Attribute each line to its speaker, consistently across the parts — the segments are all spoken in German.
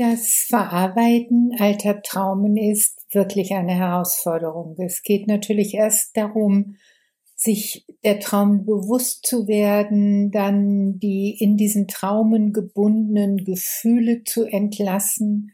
Speaker 1: Das Verarbeiten alter Traumen ist wirklich eine Herausforderung. Es geht natürlich erst darum, sich der Traum bewusst zu werden, dann die in diesen Traumen gebundenen Gefühle zu entlassen.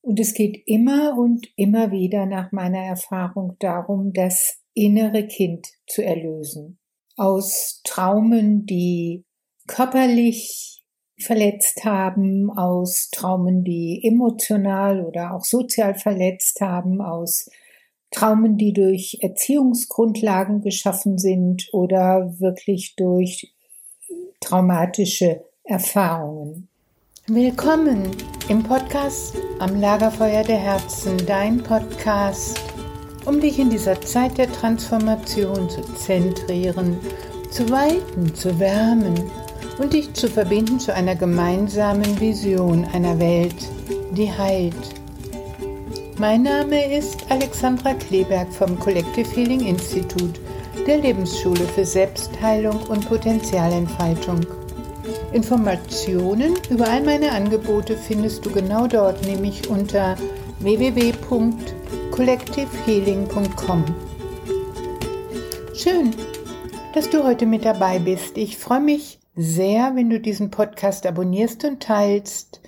Speaker 1: Und es geht immer und immer wieder nach meiner Erfahrung darum, das innere Kind zu erlösen. Aus Traumen, die körperlich verletzt haben, aus Traumen, die emotional oder auch sozial verletzt haben, aus Traumen, die durch Erziehungsgrundlagen geschaffen sind oder wirklich durch traumatische Erfahrungen.
Speaker 2: Willkommen im Podcast Am Lagerfeuer der Herzen, dein Podcast, um dich in dieser Zeit der Transformation zu zentrieren, zu weiten, zu wärmen und dich zu verbinden zu einer gemeinsamen Vision einer Welt, die heilt. Mein Name ist Alexandra Kleberg vom Collective Healing Institute, der Lebensschule für Selbstheilung und Potenzialentfaltung. Informationen über all meine Angebote findest du genau dort, nämlich unter www.collectivehealing.com. Schön, dass du heute mit dabei bist. Ich freue mich sehr, wenn du diesen Podcast abonnierst und teilst,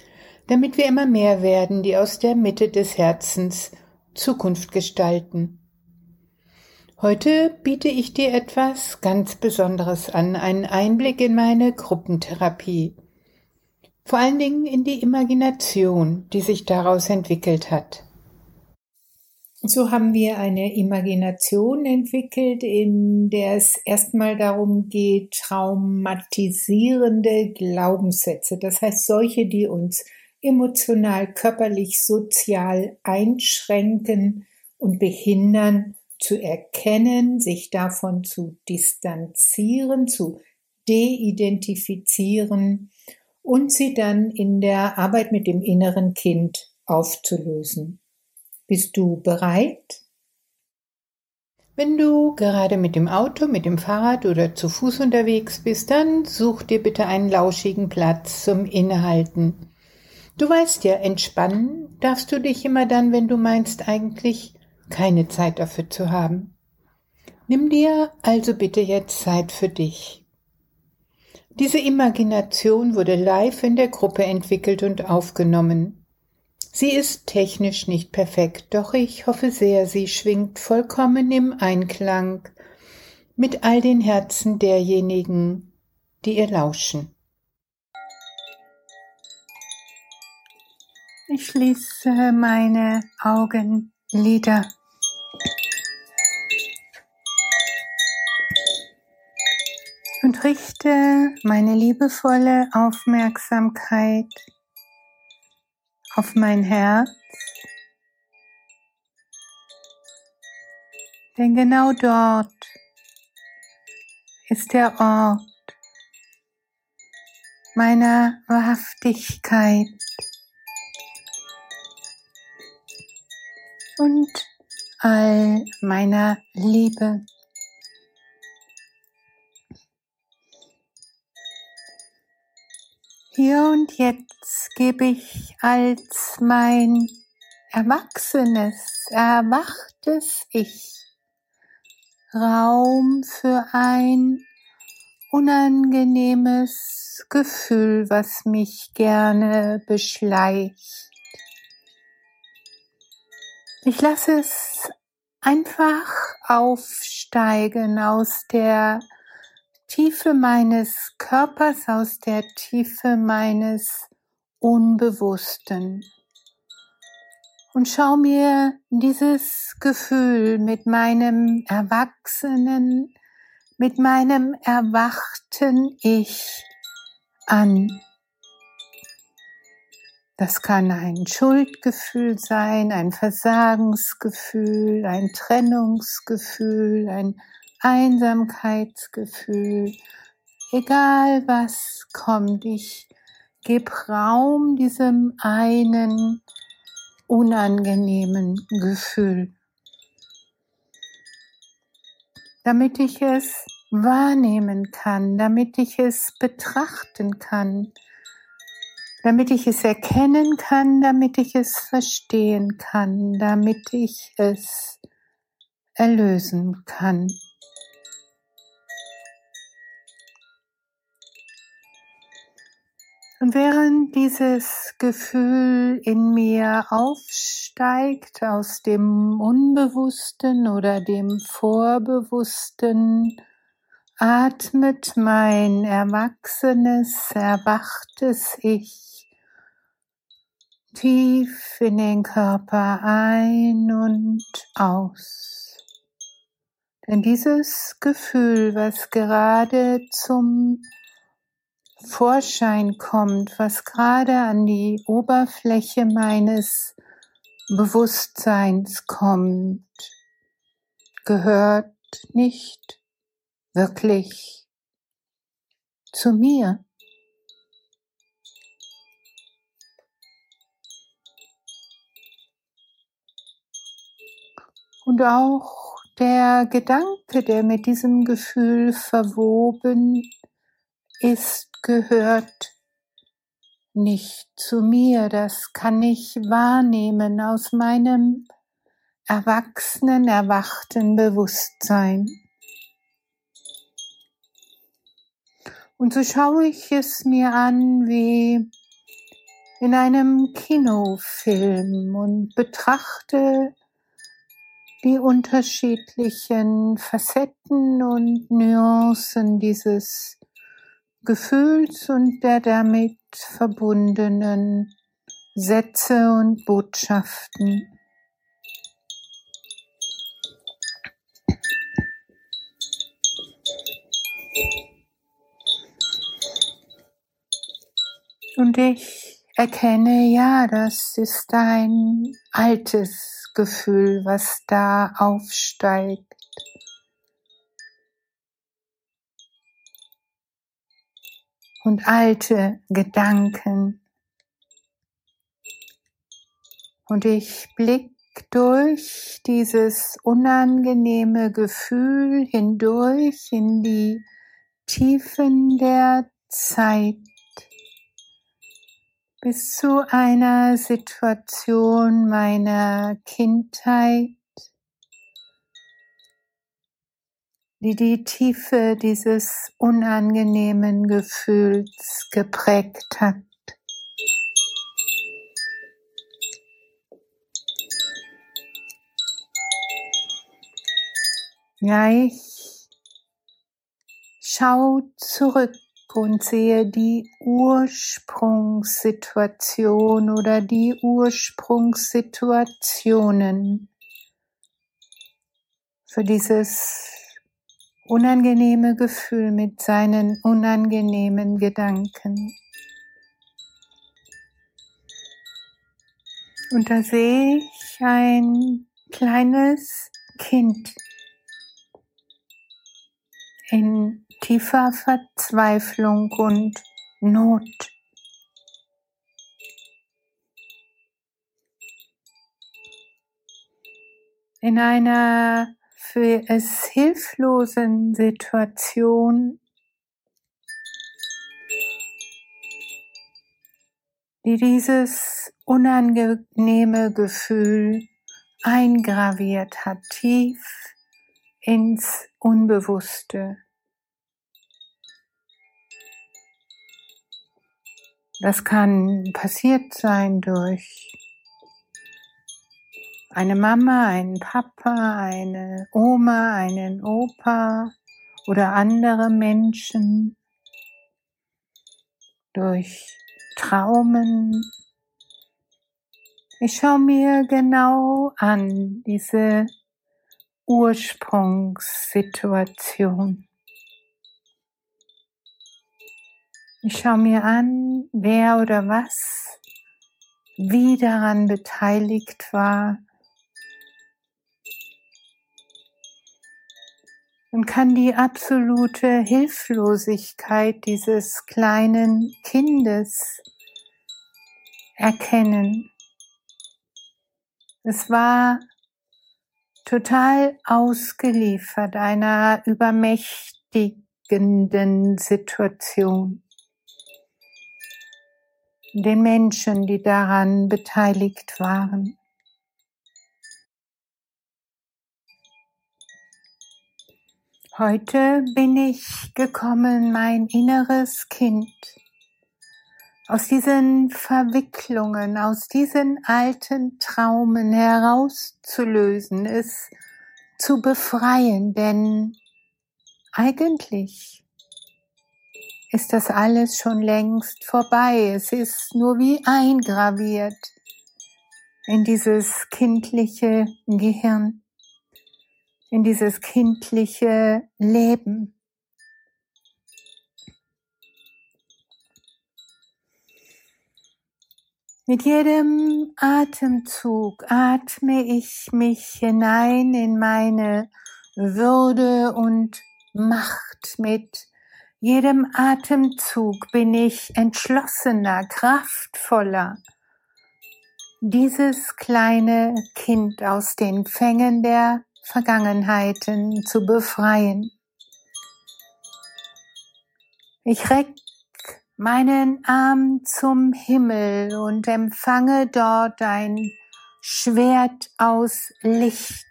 Speaker 2: damit wir immer mehr werden, die aus der Mitte des Herzens Zukunft gestalten. Heute biete ich dir etwas ganz Besonderes an, einen Einblick in meine Gruppentherapie. Vor allen Dingen in die Imagination, die sich daraus entwickelt hat.
Speaker 1: So haben wir eine Imagination entwickelt, in der es erstmal darum geht, traumatisierende Glaubenssätze, das heißt solche, die uns emotional, körperlich, sozial einschränken und behindern, zu erkennen, sich davon zu distanzieren, zu deidentifizieren und sie dann in der Arbeit mit dem inneren Kind aufzulösen. Bist du bereit?
Speaker 2: Wenn du gerade mit dem Auto, mit dem Fahrrad oder zu Fuß unterwegs bist, dann such dir bitte einen lauschigen Platz zum Innehalten. Du weißt ja, entspannen darfst du dich immer dann, wenn du meinst eigentlich keine Zeit dafür zu haben. Nimm dir also bitte jetzt Zeit für dich. Diese Imagination wurde live in der Gruppe entwickelt und aufgenommen. Sie ist technisch nicht perfekt, doch ich hoffe sehr, sie schwingt vollkommen im Einklang mit all den Herzen derjenigen, die ihr lauschen. Ich schließe meine Augenlider. Und richte meine liebevolle Aufmerksamkeit auf mein Herz. Denn genau dort ist der Ort meiner Wahrhaftigkeit und all meiner Liebe. Hier und jetzt gebe ich als mein erwachsenes, erwachtes Ich Raum für ein unangenehmes Gefühl, was mich gerne beschleicht. Ich lasse es einfach aufsteigen aus der Tiefe meines Körpers, aus der Tiefe meines Unbewussten. Und schau mir dieses Gefühl mit meinem erwachsenen, mit meinem erwachten Ich an. Das kann ein Schuldgefühl sein, ein Versagensgefühl, ein Trennungsgefühl, ein Einsamkeitsgefühl, egal was kommt, ich gebe Raum diesem einen unangenehmen Gefühl, damit ich es wahrnehmen kann, damit ich es betrachten kann,
Speaker 1: damit ich es erkennen kann, damit ich es verstehen kann, damit ich es erlösen kann. Und während dieses Gefühl in mir aufsteigt aus dem Unbewussten oder dem Vorbewussten, atmet mein erwachsenes, erwachtes Ich tief in den Körper ein und aus. Denn dieses Gefühl, was gerade zum Vorschein kommt, was gerade an die Oberfläche meines Bewusstseins kommt, gehört nicht wirklich zu mir. Und auch der Gedanke, der mit diesem Gefühl verwoben ist, gehört nicht zu mir, das kann ich wahrnehmen aus meinem erwachsenen, erwachten Bewusstsein. Und so schaue ich es mir an wie in einem Kinofilm und betrachte die unterschiedlichen Facetten und Nuancen dieses Gefühls und der damit verbundenen Sätze und Botschaften. Und ich erkenne, ja, das ist ein altes Gefühl, was da aufsteigt. Und alte Gedanken. Und ich blick durch dieses unangenehme Gefühl hindurch in die Tiefen der Zeit bis zu einer Situation meiner Kindheit, die die Tiefe dieses unangenehmen Gefühls geprägt hat. Ja, ich schau zurück und sehe die Ursprungssituation oder die Ursprungssituationen für dieses unangenehme Gefühl mit seinen unangenehmen Gedanken. Und da sehe ich ein kleines Kind in tiefer Verzweiflung und Not. In einer es hilflosen Situation, die dieses unangenehme Gefühl eingraviert hat, tief ins Unbewusste. Das kann passiert sein durch eine Mama, einen Papa, eine Oma, einen Opa oder andere Menschen durch Traumen. Ich schaue mir genau an diese Ursprungssituation. Ich schaue mir an, wer oder was wie daran beteiligt war, und kann die absolute Hilflosigkeit dieses kleinen Kindes erkennen. Es war total ausgeliefert einer übermächtigenden Situation. den Menschen, die daran beteiligt waren. Heute bin ich gekommen, mein inneres Kind, aus diesen Verwicklungen, aus diesen alten Traumen herauszulösen, es zu befreien, denn eigentlich ist das alles schon längst vorbei. Es ist nur wie eingraviert in dieses kindliche Gehirn in dieses kindliche Leben. Mit jedem Atemzug atme ich mich hinein in meine Würde und Macht. Mit jedem Atemzug bin ich entschlossener, kraftvoller. Dieses kleine Kind aus den Fängen der Vergangenheiten zu befreien. Ich reck meinen Arm zum Himmel und empfange dort ein Schwert aus Licht.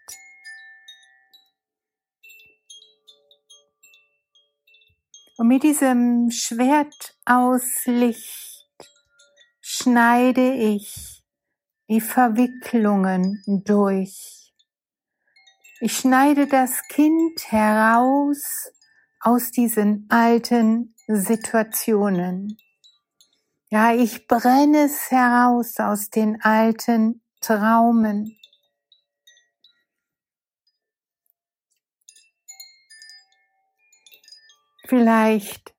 Speaker 1: Und mit diesem Schwert aus Licht schneide ich die Verwicklungen durch. Ich schneide das Kind heraus aus diesen alten Situationen. Ja, ich brenne es heraus aus den alten Traumen. Vielleicht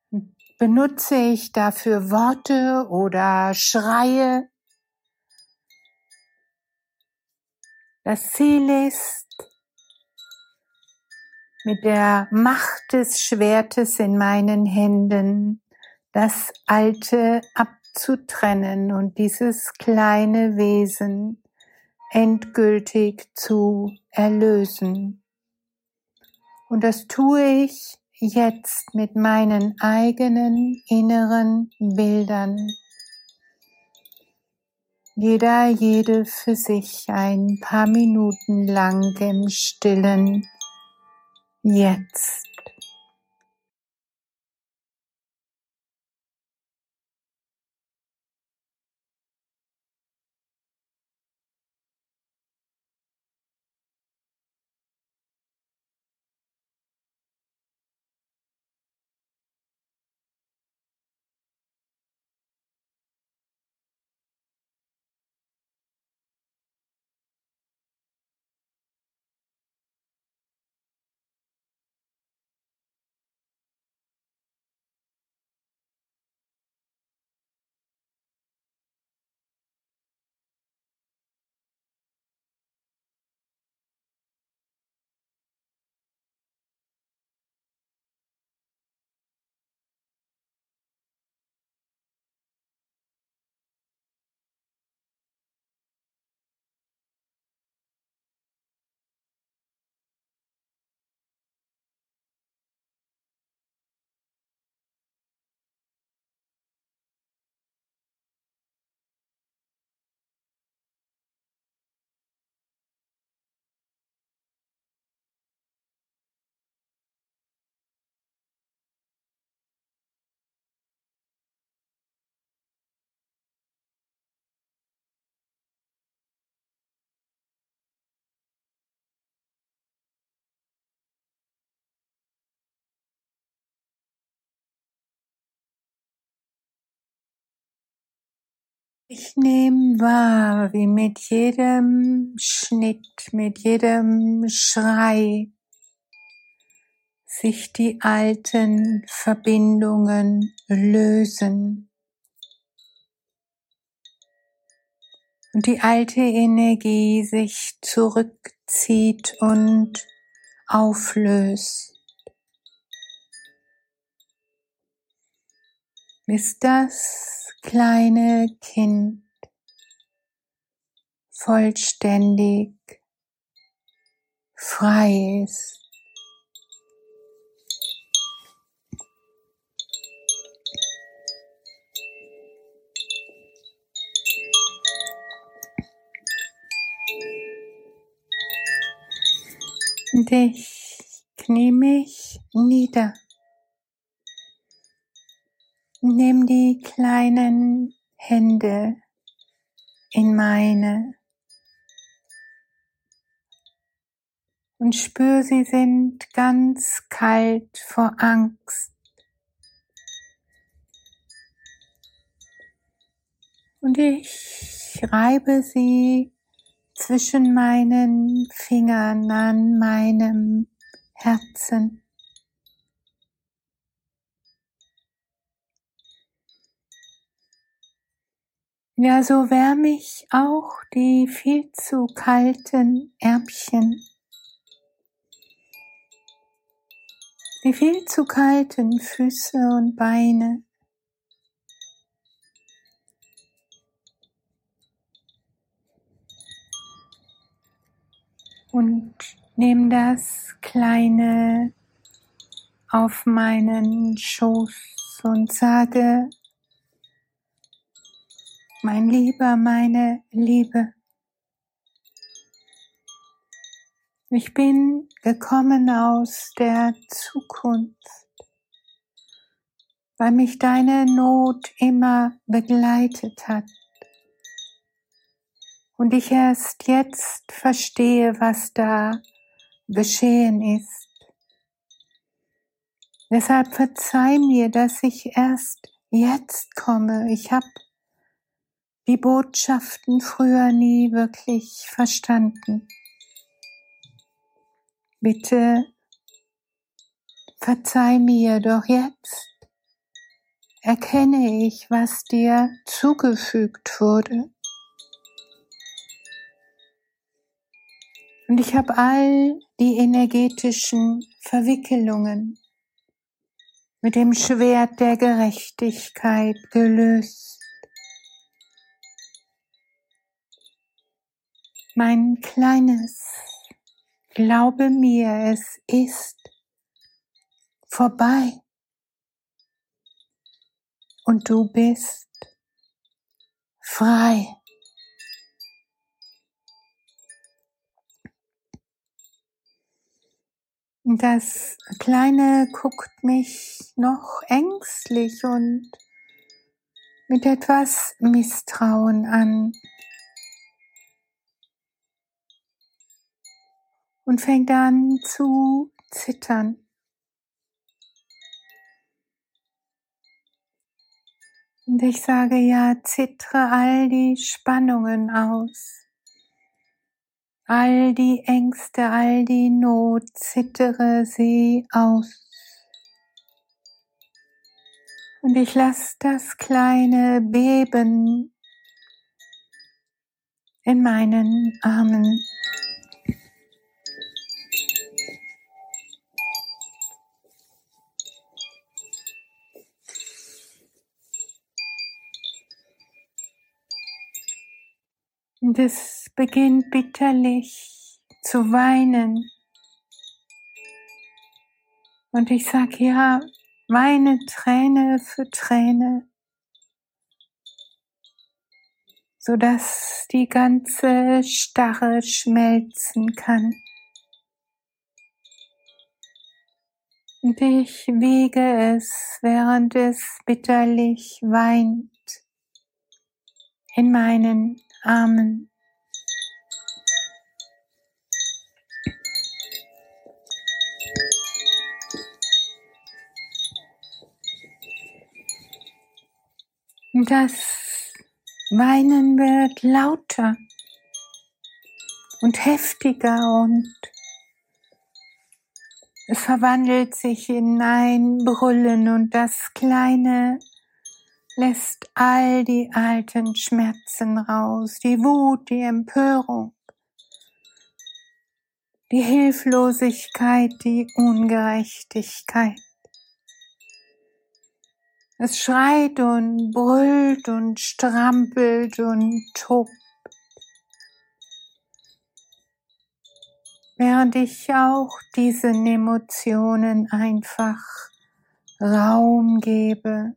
Speaker 1: benutze ich dafür Worte oder Schreie. Das Ziel ist, mit der Macht des Schwertes in meinen Händen das Alte abzutrennen und dieses kleine Wesen endgültig zu erlösen. Und das tue ich jetzt mit meinen eigenen inneren Bildern. Jeder, jede für sich ein paar Minuten lang im stillen jetzt. Ich nehme wahr, wie mit jedem Schnitt, mit jedem Schrei sich die alten Verbindungen lösen. Und die alte Energie sich zurückzieht und auflöst. bis das kleine Kind vollständig frei ist. Und ich knie mich nieder. Nimm die kleinen Hände in meine und spür, sie sind ganz kalt vor Angst. Und ich reibe sie zwischen meinen Fingern an meinem Herzen. Ja, so wärme ich auch die viel zu kalten Ärmchen. Die viel zu kalten Füße und Beine. und nehme das Kleine auf meinen Schoß und sage, mein Lieber, meine Liebe, ich bin gekommen aus der Zukunft, weil mich deine Not immer begleitet hat und ich erst jetzt verstehe, was da geschehen ist. Deshalb verzeih mir, dass ich erst jetzt komme. Ich habe die Botschaften früher nie wirklich verstanden. Bitte verzeih mir, doch jetzt erkenne ich, was dir zugefügt wurde. Und ich habe all die energetischen Verwickelungen mit dem Schwert der Gerechtigkeit gelöst. Mein kleines, glaube mir, es ist vorbei. Und du bist frei. Das Kleine guckt mich noch ängstlich und mit etwas Misstrauen an und fängt an zu zittern. Und ich sage ja, zittre all die Spannungen aus all die Ängste, all die Not, zittere sie aus. Und ich lasse das kleine Beben in meinen Armen. Und es beginnt bitterlich zu weinen. Und ich sage, ja, weine Träne für Träne, sodass die ganze Starre schmelzen kann. Und ich wiege es, während es bitterlich weint, in meinen Amen. Das Weinen wird lauter und heftiger und es verwandelt sich in ein Brüllen und das kleine lässt all die alten Schmerzen raus, die Wut, die Empörung, die Hilflosigkeit, die Ungerechtigkeit. Es schreit und brüllt und strampelt und tobt. Während ich auch diesen Emotionen einfach Raum gebe.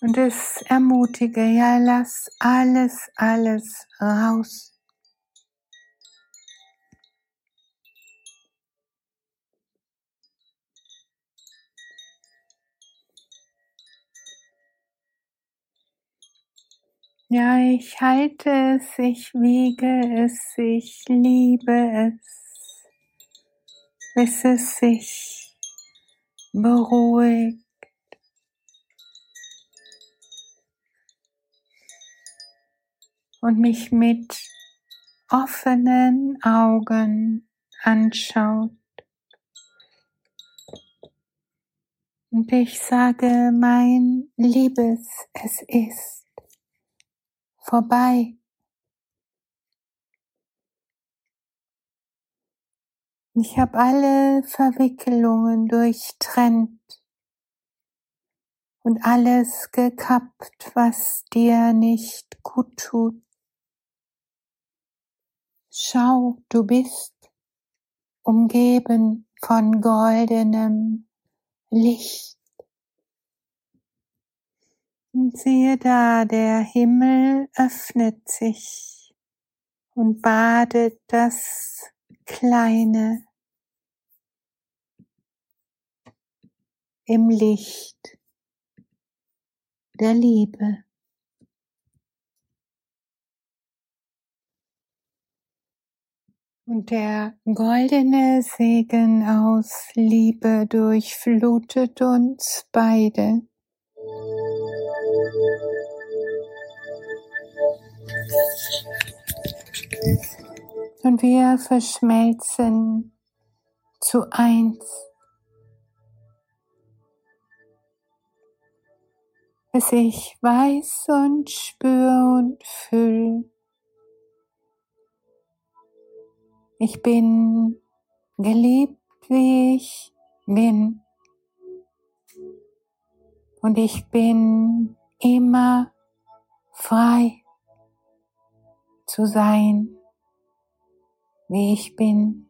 Speaker 1: Und es ermutige, ja, lass alles, alles raus. Ja, ich halte es, ich wiege es, ich liebe es, bis es sich beruhigt. Und mich mit offenen Augen anschaut. Und ich sage, mein Liebes, es ist vorbei. Ich habe alle Verwickelungen durchtrennt und alles gekappt, was dir nicht gut tut. Schau, du bist umgeben von goldenem Licht. Und siehe da, der Himmel öffnet sich und badet das Kleine im Licht der Liebe. Und der goldene Segen aus Liebe durchflutet uns beide. Und wir verschmelzen zu eins. Bis ich weiß und spür und fühl Ich bin geliebt, wie ich bin. Und ich bin immer frei zu sein, wie ich bin.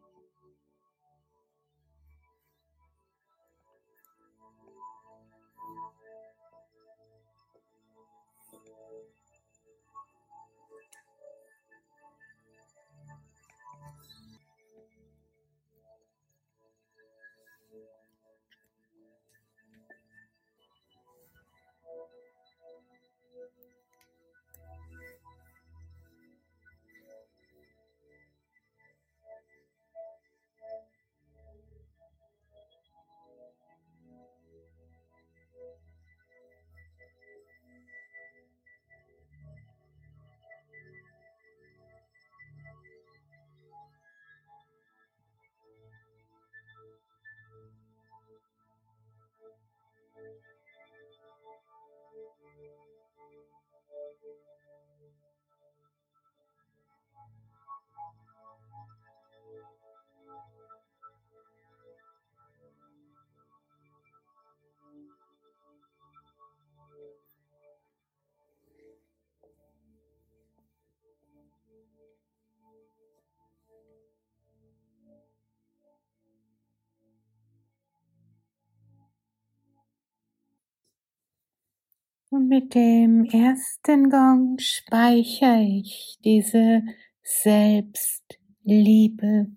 Speaker 1: Und mit dem ersten Gong speichere ich diese Selbstliebe.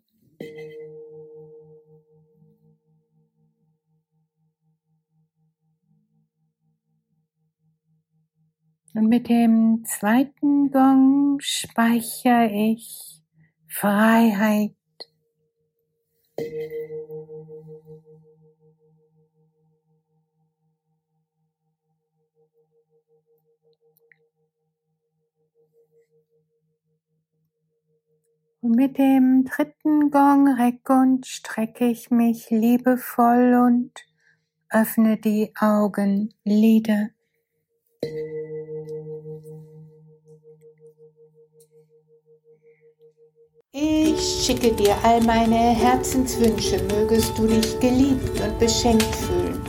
Speaker 1: Und mit dem zweiten Gong speichere ich Freiheit. Und mit dem dritten Gong reck und strecke ich mich liebevoll und öffne die Augenlider.
Speaker 2: Ich schicke dir all meine Herzenswünsche, mögest du dich geliebt und beschenkt fühlen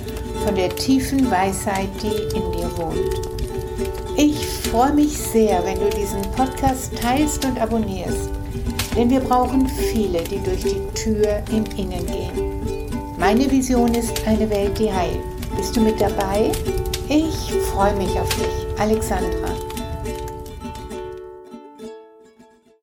Speaker 2: von der tiefen Weisheit, die in dir wohnt. Ich freue mich sehr, wenn du diesen Podcast teilst und abonnierst denn wir brauchen viele, die durch die Tür im Innen gehen. Meine Vision ist eine Welt, die heilt. Bist du mit dabei? Ich freue mich auf dich, Alexandra.